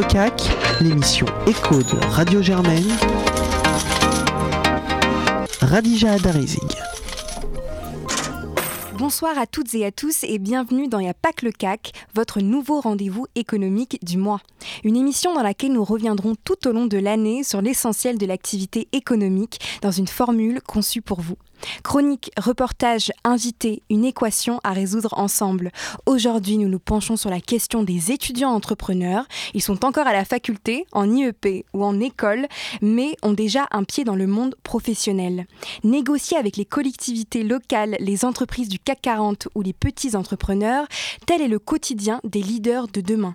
le CAC, l'émission Écho de Radio Germaine. Radija Darizig. Bonsoir à toutes et à tous et bienvenue dans Y'a pas que le CAC, votre nouveau rendez-vous économique du mois. Une émission dans laquelle nous reviendrons tout au long de l'année sur l'essentiel de l'activité économique dans une formule conçue pour vous. Chronique, reportage, invité, une équation à résoudre ensemble. Aujourd'hui, nous nous penchons sur la question des étudiants entrepreneurs. Ils sont encore à la faculté, en IEP ou en école, mais ont déjà un pied dans le monde professionnel. Négocier avec les collectivités locales, les entreprises du CAC 40 ou les petits entrepreneurs, tel est le quotidien des leaders de demain.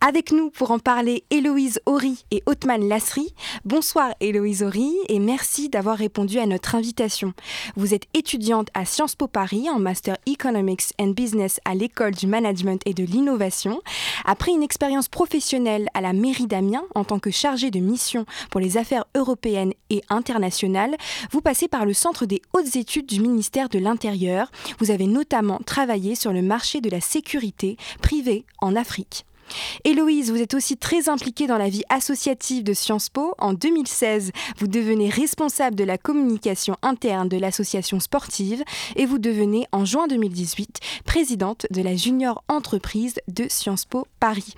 Avec nous pour en parler, Héloïse Horry et Othman Lasri. Bonsoir Héloïse Horry et merci d'avoir répondu à notre invitation. Vous êtes étudiante à Sciences Po Paris en Master Economics and Business à l'École du Management et de l'Innovation. Après une expérience professionnelle à la mairie d'Amiens en tant que chargée de mission pour les affaires européennes et internationales, vous passez par le Centre des hautes études du ministère de l'Intérieur. Vous avez notamment travaillé sur le marché de la sécurité privée en Afrique. Héloïse, vous êtes aussi très impliquée dans la vie associative de Sciences Po. En 2016, vous devenez responsable de la communication interne de l'association sportive et vous devenez en juin 2018 présidente de la junior entreprise de Sciences Po Paris.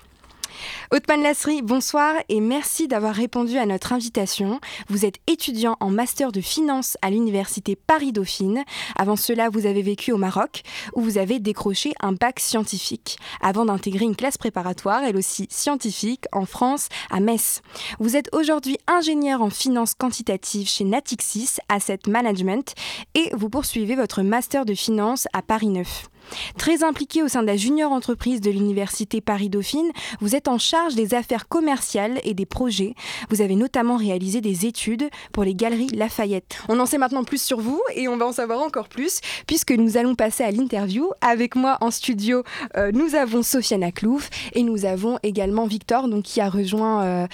Othman Lasri, bonsoir et merci d'avoir répondu à notre invitation. Vous êtes étudiant en master de finance à l'université Paris-Dauphine. Avant cela, vous avez vécu au Maroc où vous avez décroché un bac scientifique avant d'intégrer une classe préparatoire, elle aussi scientifique, en France, à Metz. Vous êtes aujourd'hui ingénieur en finance quantitative chez Natixis Asset Management et vous poursuivez votre master de finance à Paris 9. Très impliqué au sein de la junior entreprise de l'université Paris-Dauphine, vous êtes en charge des affaires commerciales et des projets. Vous avez notamment réalisé des études pour les galeries Lafayette. On en sait maintenant plus sur vous et on va en savoir encore plus puisque nous allons passer à l'interview. Avec moi en studio, euh, nous avons Sofiane Aklouf et nous avons également Victor donc, qui a rejoint, euh,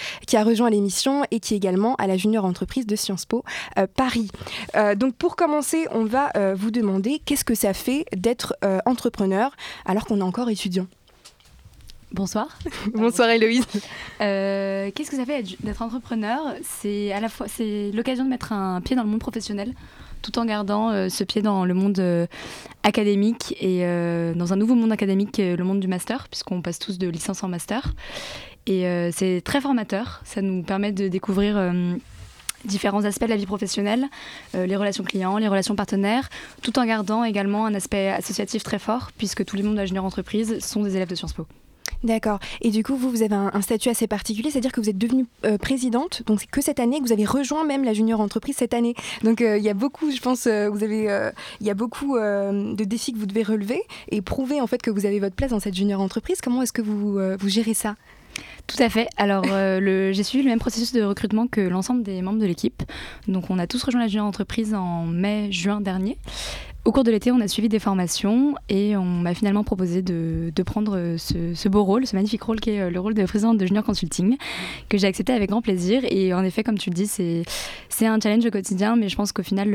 rejoint l'émission et qui est également à la junior entreprise de Sciences Po euh, Paris. donc pour commencer, on va vous demander qu'est-ce que ça fait d'être entrepreneur alors qu'on est encore étudiant Bonsoir. Bonsoir Héloïse. Euh, qu'est-ce que ça fait d'être entrepreneur? C'est à la fois c'est l'occasion de mettre un pied dans le monde professionnel, tout en gardant euh, ce pied dans le monde euh, académique et dans un nouveau monde académique, le monde du master, puisqu'on passe tous de licence en master. Et c'est très formateur. Ça nous permet de découvrir différents aspects de la vie professionnelle, euh, les relations clients, les relations partenaires, tout en gardant également un aspect associatif très fort, puisque tous les membres de la junior entreprise sont des élèves de Sciences Po. D'accord. Et du coup, vous, vous avez un, statut assez particulier, c'est-à-dire que vous êtes devenue euh, présidente, donc c'est que cette année, que vous avez rejoint même la junior entreprise cette année. Donc euh, il y a beaucoup, je pense, vous avez, il y a beaucoup de défis que vous devez relever et prouver en fait que vous avez votre place dans cette junior entreprise. Comment est-ce que vous, vous gérez ça? Tout à fait. Alors, euh, j'ai suivi le même processus de recrutement que l'ensemble des membres de l'équipe. Donc, on a tous rejoint la junior entreprise en mai-juin dernier. Au cours de l'été, on a suivi des formations et on m'a finalement proposé de, prendre ce, beau rôle, ce magnifique rôle qui est euh, le rôle de présidente de Junior Consulting, que j'ai accepté avec grand plaisir. Et en effet, comme tu le dis, c'est un challenge au quotidien, mais je pense qu'au final,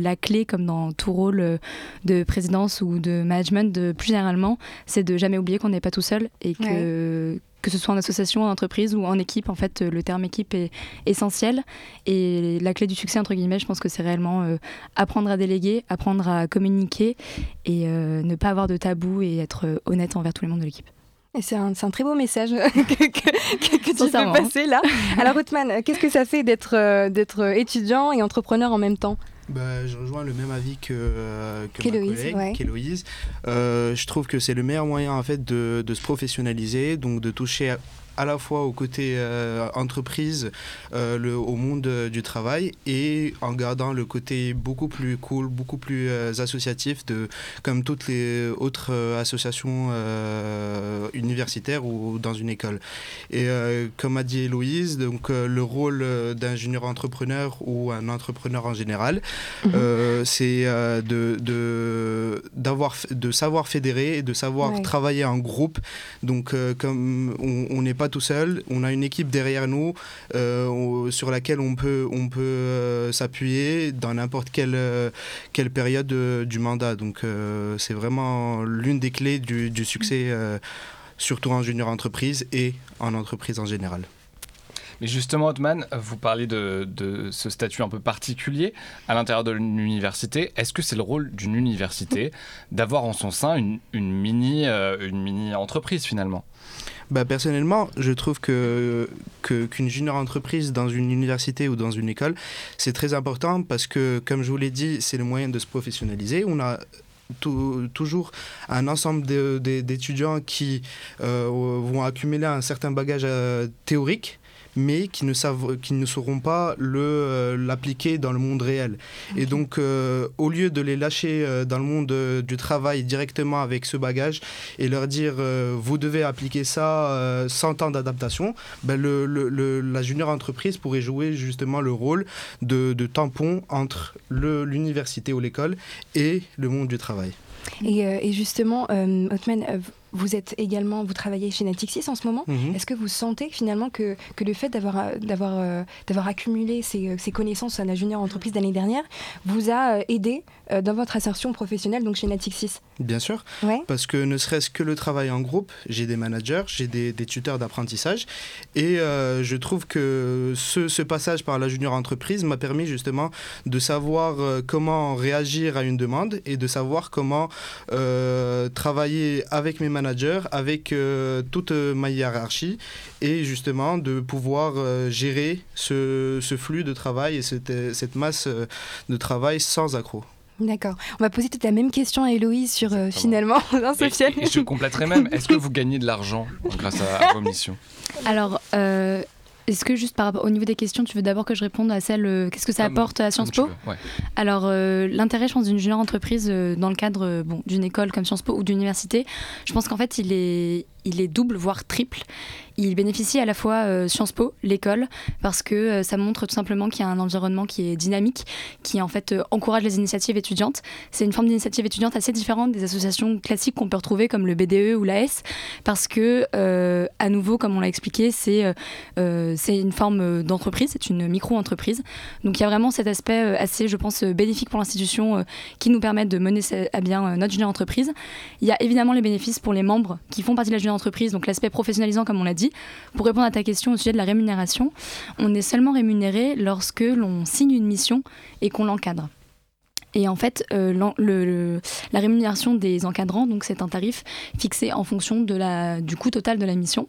la clé, comme dans tout rôle de présidence ou de management, plus généralement, c'est de jamais oublier qu'on n'est pas tout seul et que que ce soit en association, en entreprise ou en équipe, en fait, le terme équipe est essentiel. Et la clé du succès, entre guillemets, je pense que c'est réellement euh, apprendre à déléguer, apprendre à communiquer et euh, ne pas avoir de tabou et être euh, honnête envers tout le monde de l'équipe. C'est un, un, très beau message que, que, que tu fais passer là. Alors, Othman, qu'est-ce que ça fait d'être d'être étudiant et entrepreneur en même temps? Bah, je rejoins le même avis que, euh, que ma collègue, qu'Héloïse. Euh, je trouve que c'est le meilleur moyen en fait de, de se professionnaliser, donc de toucher à la fois au côté euh, entreprise, euh, le, au monde euh, du travail, et en gardant le côté beaucoup plus cool, beaucoup plus associatif, de, comme toutes les autres associations universitaires ou dans une école. Et comme a dit Héloïse, donc, le rôle d'ingénieur entrepreneur ou un entrepreneur en général, mhm. c'est de, de, d'avoir, de savoir fédérer et de savoir travailler en groupe. Donc, comme on n'est pas tout seul, on a une équipe derrière nous euh, sur laquelle on peut, on peut euh, s'appuyer dans n'importe quelle, euh, quelle période du mandat. Donc c'est vraiment l'une des clés du, succès surtout en junior entreprise et en entreprise en général. Mais justement, Otman, vous parlez de, ce statut un peu particulier à l'intérieur de l'université. Est-ce que c'est le rôle d'une université d'avoir en son sein une, mini, euh, mini entreprise finalement? Bah, personnellement, je trouve que qu'une junior entreprise dans une université ou dans une école, c'est très important parce que, comme je vous l'ai dit, c'est le moyen de se professionnaliser. On a toujours un ensemble d'étudiants qui euh, vont accumuler un certain bagage euh, théorique mais qui ne, savent, qui ne sauront pas euh, l'appliquer dans le monde réel. Et donc, euh, au lieu de les lâcher euh, dans le monde du travail directement avec ce bagage et leur dire vous devez appliquer ça sans temps d'adaptation, ben le, la junior entreprise pourrait jouer justement le rôle de, de tampon entre l'université ou l'école et le monde du travail. Et, et justement, Otman, vous êtes également, vous travaillez chez Natixis en ce moment. Mhm. Est-ce que vous sentez finalement que, que le fait d'avoir euh, d'avoir euh, d'avoir accumulé ces, euh, ces, connaissances à la junior entreprise d'année dernière vous a aidé dans votre insertion professionnelle donc chez Natixis? Bien sûr, parce que ne serait-ce que le travail en groupe, j'ai des managers, j'ai des, des, tuteurs d'apprentissage et je trouve que ce, ce, passage par la junior entreprise m'a permis justement de savoir comment réagir à une demande et de savoir comment travailler avec mes manager avec euh, toute ma hiérarchie et justement de pouvoir euh, gérer ce, ce, flux de travail et cette, cette masse euh, de travail sans accroc. D'accord. On va poser toute la même question à Héloïse sur finalement hein, Et, je compléterai même, est-ce que vous gagnez de l'argent grâce à, vos missions? Alors, est-ce que juste par rapport au niveau des questions, tu veux d'abord que je réponde à celle euh, qu'est-ce que ça apporte à Sciences Po Alors euh, l'intérêt, je pense, d'une junior entreprise euh, dans le cadre bon, d'une école comme Sciences Po ou d'université, je pense qu'en fait il est il est double voire triple il bénéficie à la fois euh, Sciences Po, l'école, parce que euh, ça montre tout simplement qu'il y a un environnement qui est dynamique, qui en fait euh, encourage les initiatives étudiantes. C'est une forme d'initiative étudiante assez différente des associations classiques qu'on peut retrouver comme le BDE ou l'AS, parce que à nouveau, comme on l'a expliqué, c'est c'est une forme d'entreprise, c'est une micro-entreprise. Donc il y a vraiment cet aspect assez, je pense, bénéfique pour l'institution qui nous permet de mener à bien notre junior entreprise. Il y a évidemment les bénéfices pour les membres qui font partie de la junior donc l'aspect professionnalisant comme on l'a dit pour répondre à ta question au sujet de la rémunération, on est seulement rémunéré lorsque l'on signe une mission et qu'on l'encadre. Et en fait, euh, la rémunération des encadrants, donc c'est un tarif fixé en fonction de la, du coût total de la mission.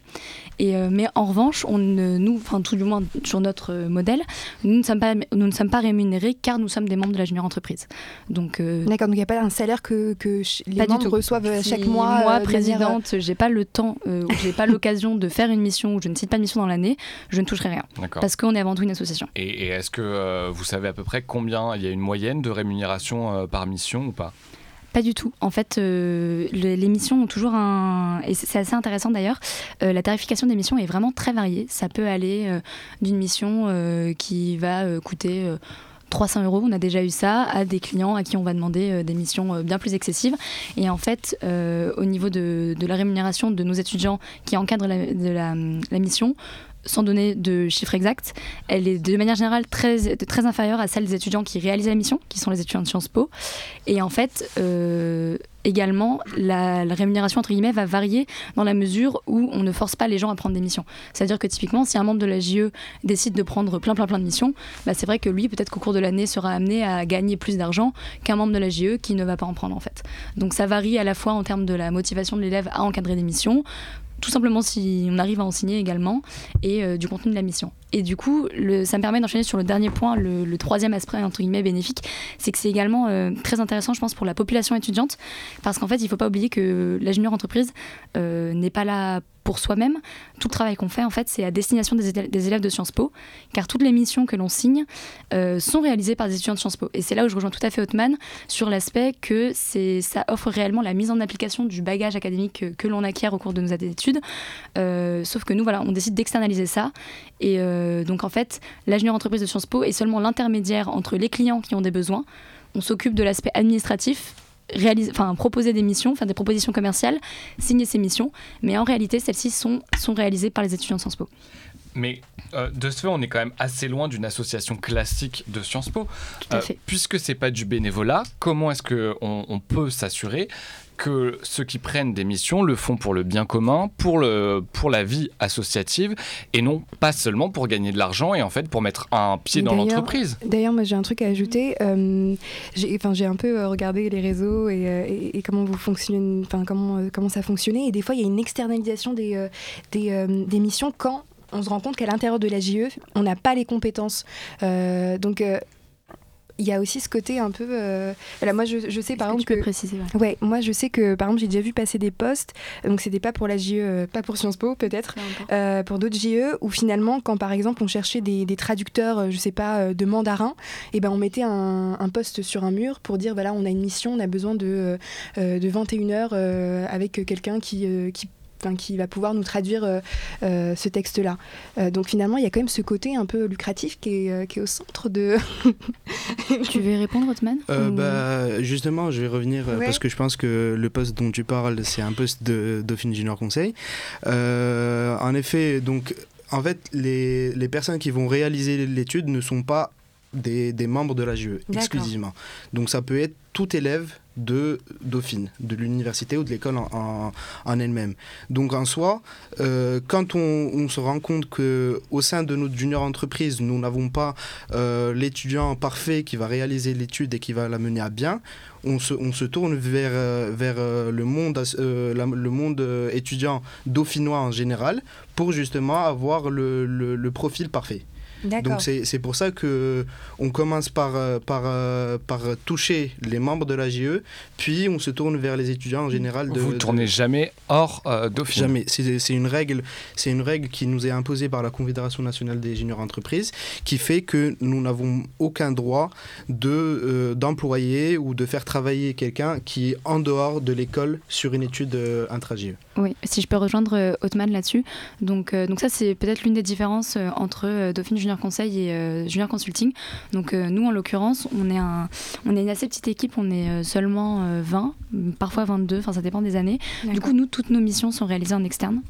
Et, euh, mais en revanche, on nous, enfin tout du moins sur notre modèle, nous ne sommes pas, nous ne sommes pas rémunérés car nous sommes des membres de la junior entreprise. Donc euh, d'accord, donc il n'y a pas un salaire que, que les membres reçoivent chaque mois. Moi, présidente, j'ai pas le temps, j'ai pas l'occasion de faire une mission ou je ne cite pas de mission dans l'année, je ne toucherai rien. Parce qu'on est avant tout une association. Et, et est-ce que vous savez à peu près combien il y a une moyenne de rémunération euh, par mission ou pas? Pas du tout. En fait, euh, les missions ont toujours un... Et c'est assez intéressant d'ailleurs, euh, la tarification des missions est vraiment très variée. Ça peut aller d'une mission qui va coûter... 300 euros, on a déjà eu ça, à des clients à qui on va demander des missions bien plus excessives. Et en fait, au niveau de, la rémunération de nos étudiants qui encadrent la, la mission, sans donner de chiffres exacts, elle est de manière générale très, très inférieure à celle des étudiants qui réalisent la mission, qui sont les étudiants de Sciences Po. Et en fait, euh, également, la, rémunération, entre guillemets, va varier dans la mesure où on ne force pas les gens à prendre des missions. C'est-à-dire que typiquement, si un membre de la JE décide de prendre plein, plein, plein de missions, bah, c'est vrai que lui, peut-être qu'au cours de l'année, sera amené à gagner plus d'argent qu'un membre de la JE qui ne va pas en prendre, en fait. Donc ça varie à la fois en termes de la motivation de l'élève à encadrer des missions, tout simplement si on arrive à en signer également, et euh, du contenu de la mission. Et du coup, ça me permet d'enchaîner sur le dernier point, le, troisième aspect entre guillemets bénéfique, c'est que c'est également euh, très intéressant, je pense, pour la population étudiante, parce qu'en fait, il ne faut pas oublier que la entreprise euh, n'est pas là pour soi-même. Tout le travail qu'on fait, en fait, c'est à destination des, élèves de Sciences Po, car toutes les missions que l'on signe euh, sont réalisées par des étudiants de Sciences Po. Et c'est là où je rejoins tout à fait Hotman sur l'aspect que ça offre réellement la mise en application du bagage académique que, l'on acquiert au cours de nos études. Euh, sauf que nous, voilà, on décide d'externaliser ça. Et euh, donc, en fait, junior entreprise de Sciences Po est seulement l'intermédiaire entre les clients qui ont des besoins. On s'occupe de l'aspect administratif proposer des missions, faire des propositions commerciales, signer ces missions, mais en réalité, celles-ci sont, sont réalisées par les étudiants de Sciences Po. Mais de ce fait, on est quand même assez loin d'une association classique de Sciences Po. Tout à fait. Puisque c'est pas du bénévolat, comment est-ce qu'on on peut s'assurer que ceux qui prennent des missions le font pour le bien commun, pour, le, pour la vie associative, et non pas seulement pour gagner de l'argent et en fait pour mettre un pied dans l'entreprise? D'ailleurs, moi j'ai un truc à ajouter. Euh, j'ai un peu euh, regardé les réseaux et, euh, et, comment vous fonctionnez, enfin comment, euh, comment ça fonctionnait. Et des fois, il y a une externalisation des, des, des missions quand on se rend compte qu'à l'intérieur de la JE, on n'a pas les compétences. donc, il y a aussi ce côté un peu. Euh, moi, je, je sais par exemple que. Tu peux préciser. Ouais. moi, je sais que par exemple, j'ai déjà vu passer des postes. Donc, c'était pas pour la JE, euh, pas pour Sciences Po, peut-être, euh, pour d'autres JE, où finalement, quand par exemple, on cherchait des, des traducteurs, je sais pas, de mandarin, et eh ben, on mettait un, un, poste sur un mur pour dire voilà, on a une mission, on a besoin de, de 21 heures avec quelqu'un qui, qui qui va pouvoir nous traduire euh, euh, ce texte-là. Euh, donc finalement, il y a quand même ce côté un peu lucratif qui est, qui est au centre de... tu veux répondre, Otman bah, Justement, je vais revenir parce que je pense que le poste dont tu parles, c'est un poste de Dauphine Junior Conseil. en effet, donc en fait, les, les personnes qui vont réaliser l'étude ne sont pas des, des membres de la GE exclusivement. Donc ça peut être tout élève de Dauphine, de l'université ou de l'école en, en, elle-même. Donc en soi, euh, quand on, se rend compte que au sein de notre junior entreprise, nous n'avons pas euh, l'étudiant parfait qui va réaliser l'étude et qui va la mener à bien, on se, on se tourne vers, euh, vers le monde, le monde étudiant dauphinois en général pour justement avoir le, le profil parfait. Donc c'est pour ça que on commence par, euh, par, euh, par toucher les membres de la GE, puis on se tourne vers les étudiants en général. De, Vous ne tournez jamais hors euh, Dauphine Jamais. C'est une, règle, une règle qui nous est imposée par la Confédération nationale des juniors entreprises, qui fait que nous n'avons aucun droit d'employer ou de faire travailler quelqu'un qui est en dehors de l'école sur une étude intra-GE. Oui, si je peux rejoindre Hotman là-dessus. Donc, donc ça, c'est peut-être l'une des différences entre Dauphine Junior Conseil et euh, Junior Consulting. Donc euh, nous, en l'occurrence, on est, un, on est une assez petite équipe, on est euh, seulement 20, parfois 22, enfin ça dépend des années. Du coup, nous, toutes nos missions sont réalisées en externe.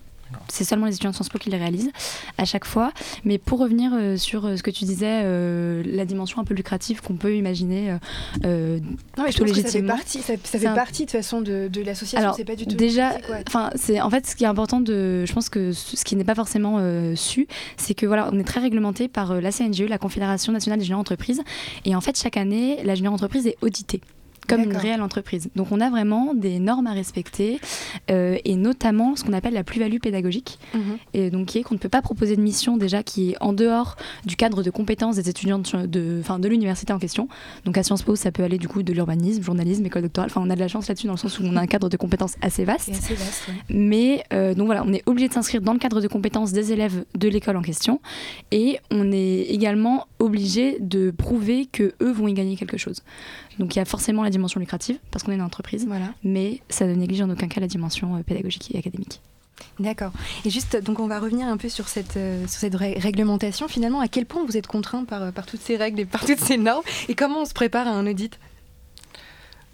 C'est seulement les étudiants de Sciences Po qui les réalisent à chaque fois. Mais pour revenir euh, sur euh, ce que tu disais, euh, la dimension un peu lucrative qu'on peut imaginer non, mais je légitimement. ça fait partie, ça, fait partie de façon de, de l'association. C'est pas du tout. Déjà, enfin, c'est en fait ce qui est important de, je pense que ce qui n'est pas forcément su, c'est que voilà, on est très réglementé par la CNGE, la Confédération nationale des juniors entreprises, et en fait chaque année, la junior entreprise est auditée comme une réelle entreprise. Donc on a vraiment des normes à respecter euh, et notamment ce qu'on appelle la plus-value pédagogique, mhm. et donc qui est qu'on ne peut pas proposer de mission déjà qui est en dehors du cadre de compétences des étudiants de, de, de l'université en question. Donc à Sciences Po, ça peut aller du coup de l'urbanisme, journalisme, école doctorale. Enfin, on a de la chance là-dessus dans le sens où on a un cadre de compétences assez vaste. Assez vaste Mais euh, donc voilà, on est obligé de s'inscrire dans le cadre de compétences des élèves de l'école en question et on est également obligé de prouver que eux vont y gagner quelque chose. Donc il y a forcément la dimension lucrative, parce qu'on est une entreprise, voilà. mais ça ne néglige en aucun cas la dimension euh, pédagogique et académique. D'accord. Et juste, donc on va revenir un peu sur cette, euh, sur cette réglementation. Finalement, à quel point vous êtes contraint par, euh, par toutes ces règles et par toutes ces normes? Et comment on se prépare à un audit?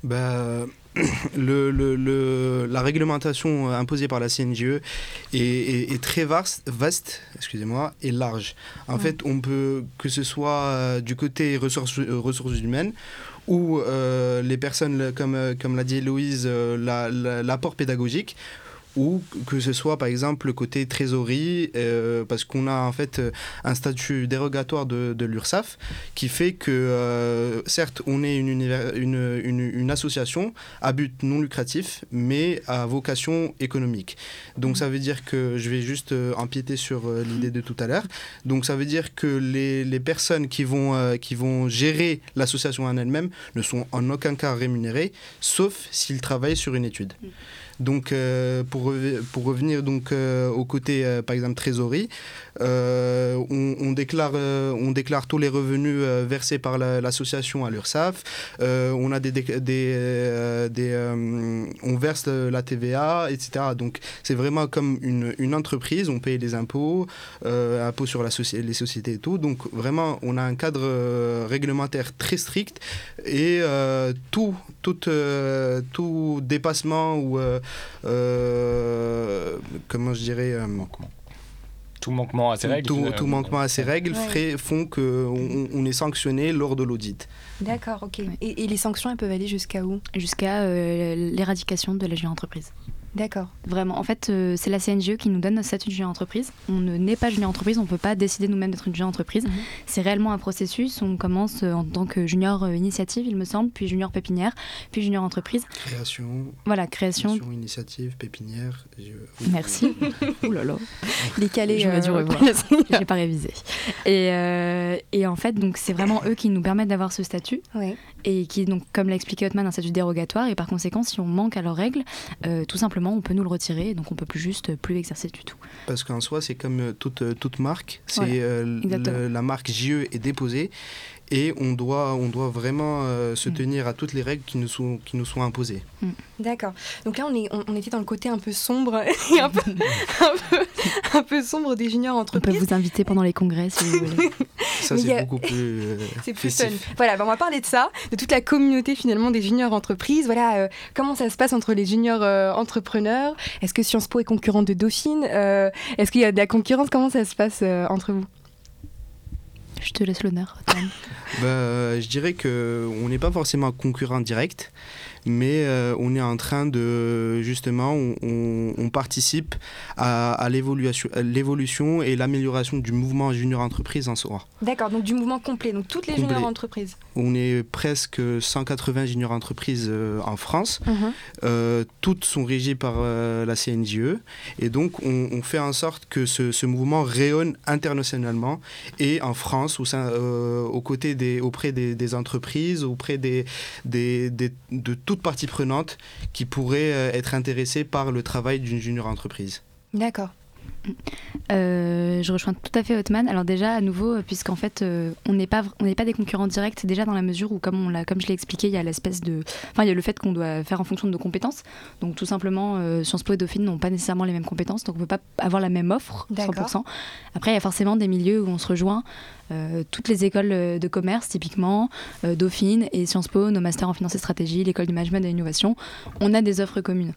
Bah, le, le, la réglementation imposée par la CNGE est, très vaste, vaste excusez-moi, et large. En fait, on peut, que ce soit du côté ressources, ressources humaines ou euh, les personnes, comme, euh, comme l'a dit Louise, euh, l'apport pédagogique ou que ce soit par exemple le côté trésorerie, euh, parce qu'on a en fait euh, un statut dérogatoire de, de l'URSSAF qui fait que euh, certes on est une, une, une, une, association à but non lucratif, mais à vocation économique. Donc ça veut dire que je vais juste empiéter sur l'idée de tout à l'heure. Donc ça veut dire que les, les personnes qui vont, qui vont gérer l'association en elle-même ne sont en aucun cas rémunérées, sauf s'ils travaillent sur une étude. Donc, euh, pour, pour revenir donc, euh, au côté, euh, par exemple, trésorerie, on, déclare, on déclare tous les revenus versés par l'association à l'URSSAF. on a des, des, des on verse la TVA, etc. Donc, c'est vraiment comme une, une, entreprise. On paye les impôts, impôts sur la les sociétés et tout. Donc, vraiment, on a un cadre réglementaire très strict et tout, tout, tout dépassement ou euh, comment je dirais, euh, tout manquement à ces règles Tout, manquement à ces règles font qu'on on est sanctionné lors de l'audit. D'accord, ok. Et, les sanctions, elles peuvent aller jusqu'à où? Jusqu'à l'éradication de la entreprise. D'accord. Vraiment. En fait, euh, c'est la CNGE qui nous donne notre statut de junior entreprise. On ne n'est pas junior entreprise, on ne peut pas décider nous-mêmes d'être une junior entreprise. Mhm. C'est réellement un processus. On commence euh, en tant que junior euh, initiative, il me semble, puis junior pépinière, puis junior entreprise. Création. Voilà, création. création initiative, pépinière. Merci. Ouh là là. Les calés. Je dû revoir. J'ai pas révisé. Et, et en fait, donc c'est vraiment eux qui nous permettent d'avoir ce statut. Ouais. Et qui, donc, comme l'a expliqué Hotman, un statut dérogatoire. Et par conséquent, si on manque à leurs règles, tout simplement on peut nous le retirer, donc on peut plus juste plus exercer du tout. Parce qu'en soi, c'est comme euh, toute, euh, toute marque, c'est euh, la marque JE est déposée et on doit, on doit vraiment se mm. tenir à toutes les règles qui nous sont, qui nous sont imposées. Mm. D'accord. Donc là, on, est, on, était dans le côté un peu sombre et un peu, un peu, sombre des juniors entreprises. On peut vous inviter pendant les congrès si vous voulez. Ça, c'est beaucoup plus. c'est plus fun. Voilà, ben, on va parler de ça, de toute la communauté finalement des juniors entreprises. Voilà, comment ça se passe entre les juniors entreprises est-ce que Sciences Po est concurrente de Dauphine? Euh, Est-ce qu'il y a de la concurrence? Comment ça se passe euh, entre vous? Je te laisse l'honneur. bah, je dirais qu'on n'est pas forcément un concurrent direct, mais euh, on est en train de justement, on, participe à, à l'évolution et l'amélioration du mouvement junior entreprise en soi. D'accord, donc du mouvement complet, donc toutes les junior entreprises. On est presque 180 junior entreprises euh, en France, mhm. euh, toutes sont régies par la CNJE, et donc on, fait en sorte que ce, mouvement rayonne internationalement et en France, au sein, aux côtés des, auprès des, entreprises, auprès des, des, de toutes partie prenante qui pourrait euh, être intéressée par le travail d'une junior entreprise. D'accord. Euh, je rejoins tout à fait Hotman. Alors déjà, à nouveau, puisqu'en fait, euh, on n'est pas on n'est pas des concurrents directs déjà dans la mesure où, comme on l'a, comme je l'ai expliqué, il y a l'espèce de, enfin, il y a le fait qu'on doit faire en fonction de nos compétences. Donc tout simplement, Sciences Po et Dauphine n'ont pas nécessairement les mêmes compétences, donc on peut pas avoir la même offre 100%. Après, il y a forcément des milieux où on se rejoint. toutes les écoles de commerce, typiquement, Dauphine et Sciences Po, nos masters en finance et stratégie, l'école du management et de l'innovation, on a des offres communes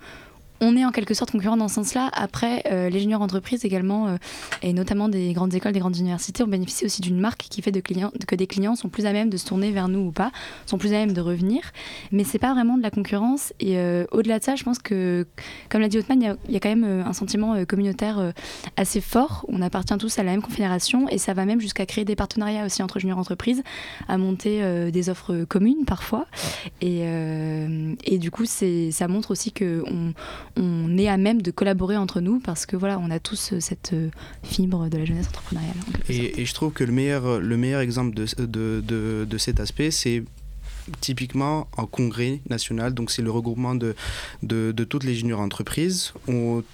on est en quelque sorte concurrent dans ce sens-là. Après, euh, les juniors entreprises également, euh, et notamment des grandes écoles, des grandes universités, ont bénéficié aussi d'une marque qui fait de clients, que des clients sont plus à même de se tourner vers nous ou pas, sont plus à même de revenir. Mais c'est pas vraiment de la concurrence. Et euh, au-delà de ça, je pense que, comme l'a dit Othman, il y, a quand même un sentiment communautaire assez fort. On appartient tous à la même confédération et ça va même jusqu'à créer des partenariats aussi entre juniors entreprises, à monter des offres communes parfois. Et, et du coup, ça montre aussi que on, est à même de collaborer entre nous parce que voilà, on a tous euh, cette euh, fibre de la jeunesse entrepreneuriale. Et, je trouve que le meilleur, le meilleur exemple de, de, de, cet aspect, c'est typiquement en congrès national, donc c'est le regroupement de, de, de, toutes les juniors entreprises.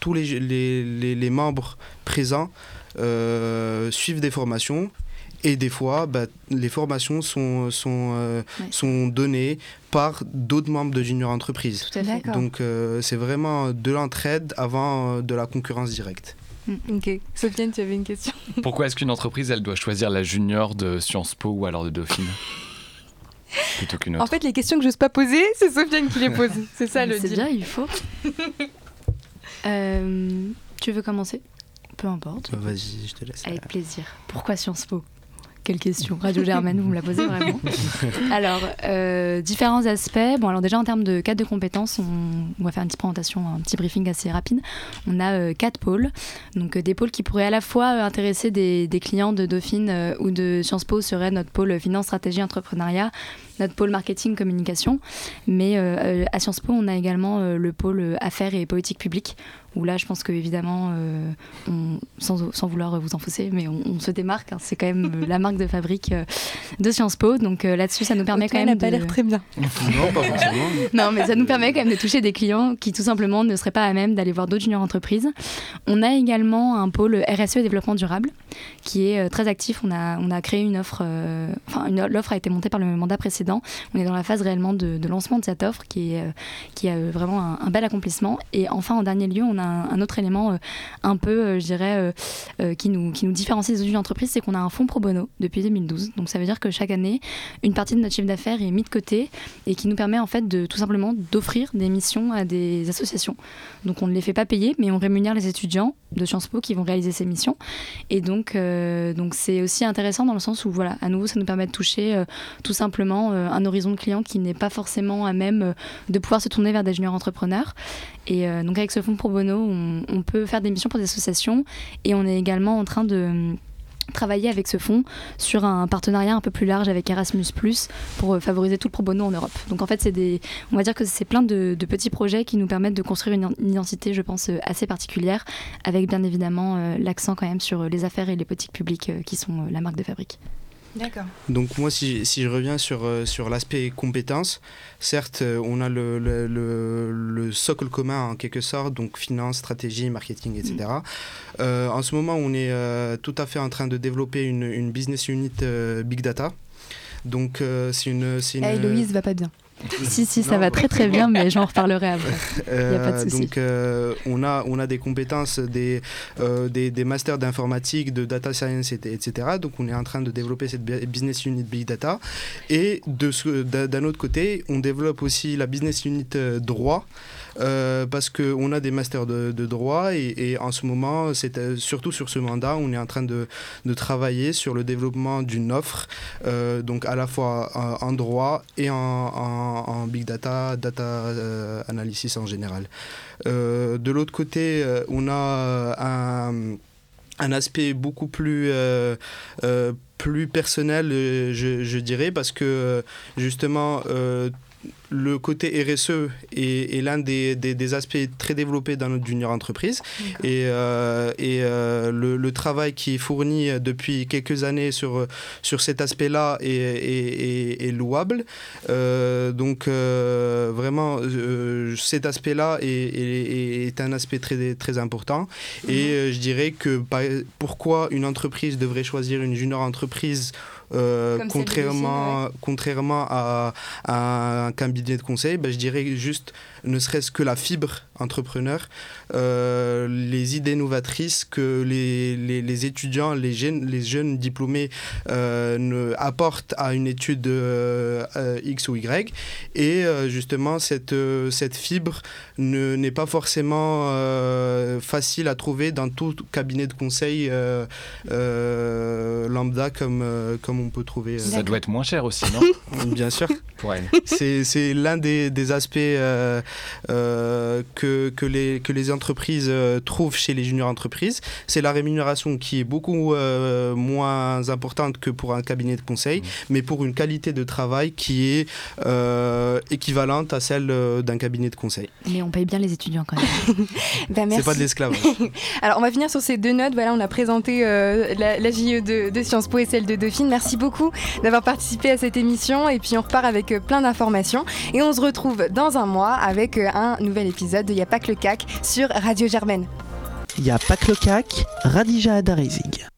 Tous les, les, les, membres présents euh, suivent des formations et des fois, bah, les formations sont, sont, euh, sont données par d'autres membres de Junior Entreprise. Donc euh, c'est vraiment de l'entraide avant euh, de la concurrence directe. Mm, ok. Sofiane, tu avais une question? Pourquoi est-ce qu'une entreprise, elle doit choisir la junior de Sciences Po ou alors de Dauphine? Plutôt qu'une autre. En fait, les questions que je n'ose pas poser, c'est Sofiane qui les pose. C'est ça le C'est bien, il faut. tu veux commencer? Peu importe. Vas-y, je te laisse. Avec plaisir. Pourquoi Sciences Po? Quelle question Radio Germaine, vous me la posez vraiment. alors, euh, différents aspects. Bon, alors déjà en termes de cadre de compétences, on, va faire une petite présentation, un petit briefing assez rapide. On a euh, quatre pôles. Donc euh, des pôles qui pourraient à la fois intéresser des, des clients de Dauphine ou de Sciences Po serait notre pôle finance, stratégie, entrepreneuriat notre pôle marketing communication. Mais euh, à Sciences Po, on a également euh, le pôle euh, affaires et politique publique, où là, je pense que évidemment, sans, sans, vouloir vous enfoncer, mais on, se démarque. Hein. c'est quand même la marque de fabrique de Sciences Po. Donc là-dessus, ça nous permet quand même. n'a pas l'air très bien. non, pas forcément. non, mais ça nous permet quand même de toucher des clients qui tout simplement ne seraient pas à même d'aller voir d'autres juniors entreprises. On a également un pôle RSE et développement durable qui est très actif. On a, on a créé une offre, enfin, l'offre a été montée par le mandat précédent on est dans la phase réellement de, lancement de cette offre qui, est, euh, qui a vraiment un, bel accomplissement. Et enfin, en dernier lieu, on a un, autre élément euh, un peu, euh, je dirais, qui, nous, qui nous différencie des autres entreprises, c'est qu'on a un fonds pro bono depuis 2012. Donc ça veut dire que chaque année, une partie de notre chiffre d'affaires est mise de côté et qui nous permet en fait de tout simplement d'offrir des missions à des associations. Donc on ne les fait pas payer, mais on rémunère les étudiants de Sciences Po qui vont réaliser ces missions. Et donc, donc c'est aussi intéressant dans le sens où, voilà, à nouveau, ça nous permet de toucher tout simplement un horizon de clients qui n'est pas forcément à même de pouvoir se tourner vers des juniors entrepreneurs. Et donc, avec ce fonds pro bono, on, on peut faire des missions pour des associations et on est également en train de travailler avec ce fonds sur un partenariat un peu plus large avec Erasmus pour euh, favoriser tout le pro bono en Europe. Donc en fait, c'est des, on va dire que c'est plein de, petits projets qui nous permettent de construire une, identité, je pense, euh, assez particulière, avec bien évidemment euh, l'accent quand même sur les affaires et les politiques publiques qui sont la marque de fabrique. D'accord. Donc moi, si, si, je reviens sur, euh, sur l'aspect compétences, certes, euh, on a le, le, le, socle commun en quelque sorte, donc finance, stratégie, marketing, etc. Mm. Euh, en ce moment, on est tout à fait en train de développer une, une business unit Big Data. Donc c'est une... une... Hey, Héloïse va pas bien. si, si, ça va très très bien, mais j'en reparlerai après. Il n'y a pas de souci. Donc, on, a, on a des compétences, des, des, des, masters d'informatique, de data science, etc. Donc, on est en train de développer cette business unit Big Data. Et d'un autre côté, on développe aussi la business unit droit. Euh, parce qu'on a des masters de, droit et, en ce moment, c'est euh, surtout sur ce mandat, on est en train de, de travailler sur le développement d'une offre, euh, donc à la fois en, droit et en, en, big data, data analysis en général. de l'autre côté, on a un, un aspect beaucoup plus plus personnel, je, dirais, parce que justement, le côté RSE est, l'un des, des, aspects très développés dans notre junior entreprise. Et, euh, et euh, le, travail qui est fourni depuis quelques années sur, sur cet aspect-là est, est, louable. Euh, donc vraiment, cet aspect-là est, un aspect très, très important. Et mhm. je dirais que pourquoi une entreprise devrait choisir une junior entreprise contrairement, contrairement à, à, un cabinet de conseil, ben, je dirais juste ne serait-ce que la fibre entrepreneur, euh, les idées novatrices que les, les, étudiants, les jeunes, les jeunes diplômés euh, ne, apportent à une étude euh, X ou Y. Et justement, cette, cette fibre n'est pas forcément facile à trouver dans tout cabinet de conseil lambda comme, comme on peut trouver. Ça doit être moins cher aussi, non Bien sûr. C'est l'un des, des, aspects que, que, les, que les entreprises euh, trouvent chez les juniors entreprises. C'est la rémunération qui est beaucoup euh, moins importante que pour un cabinet de conseil, mmh. mais pour une qualité de travail qui est euh, équivalente à celle d'un cabinet de conseil. Mais on paye bien les étudiants quand même. ben, C'est pas de l'esclavage. Alors on va finir sur ces deux notes. Voilà, on a présenté la, la, JE de, de, Sciences Po et celle de Dauphine. Merci beaucoup d'avoir participé à cette émission et puis on repart avec plein d'informations et on se retrouve dans un mois avec un nouvel épisode de Y'a pas que le CAC sur Radio Germaine. Y'a pas que le CAC, Radija Adarizig.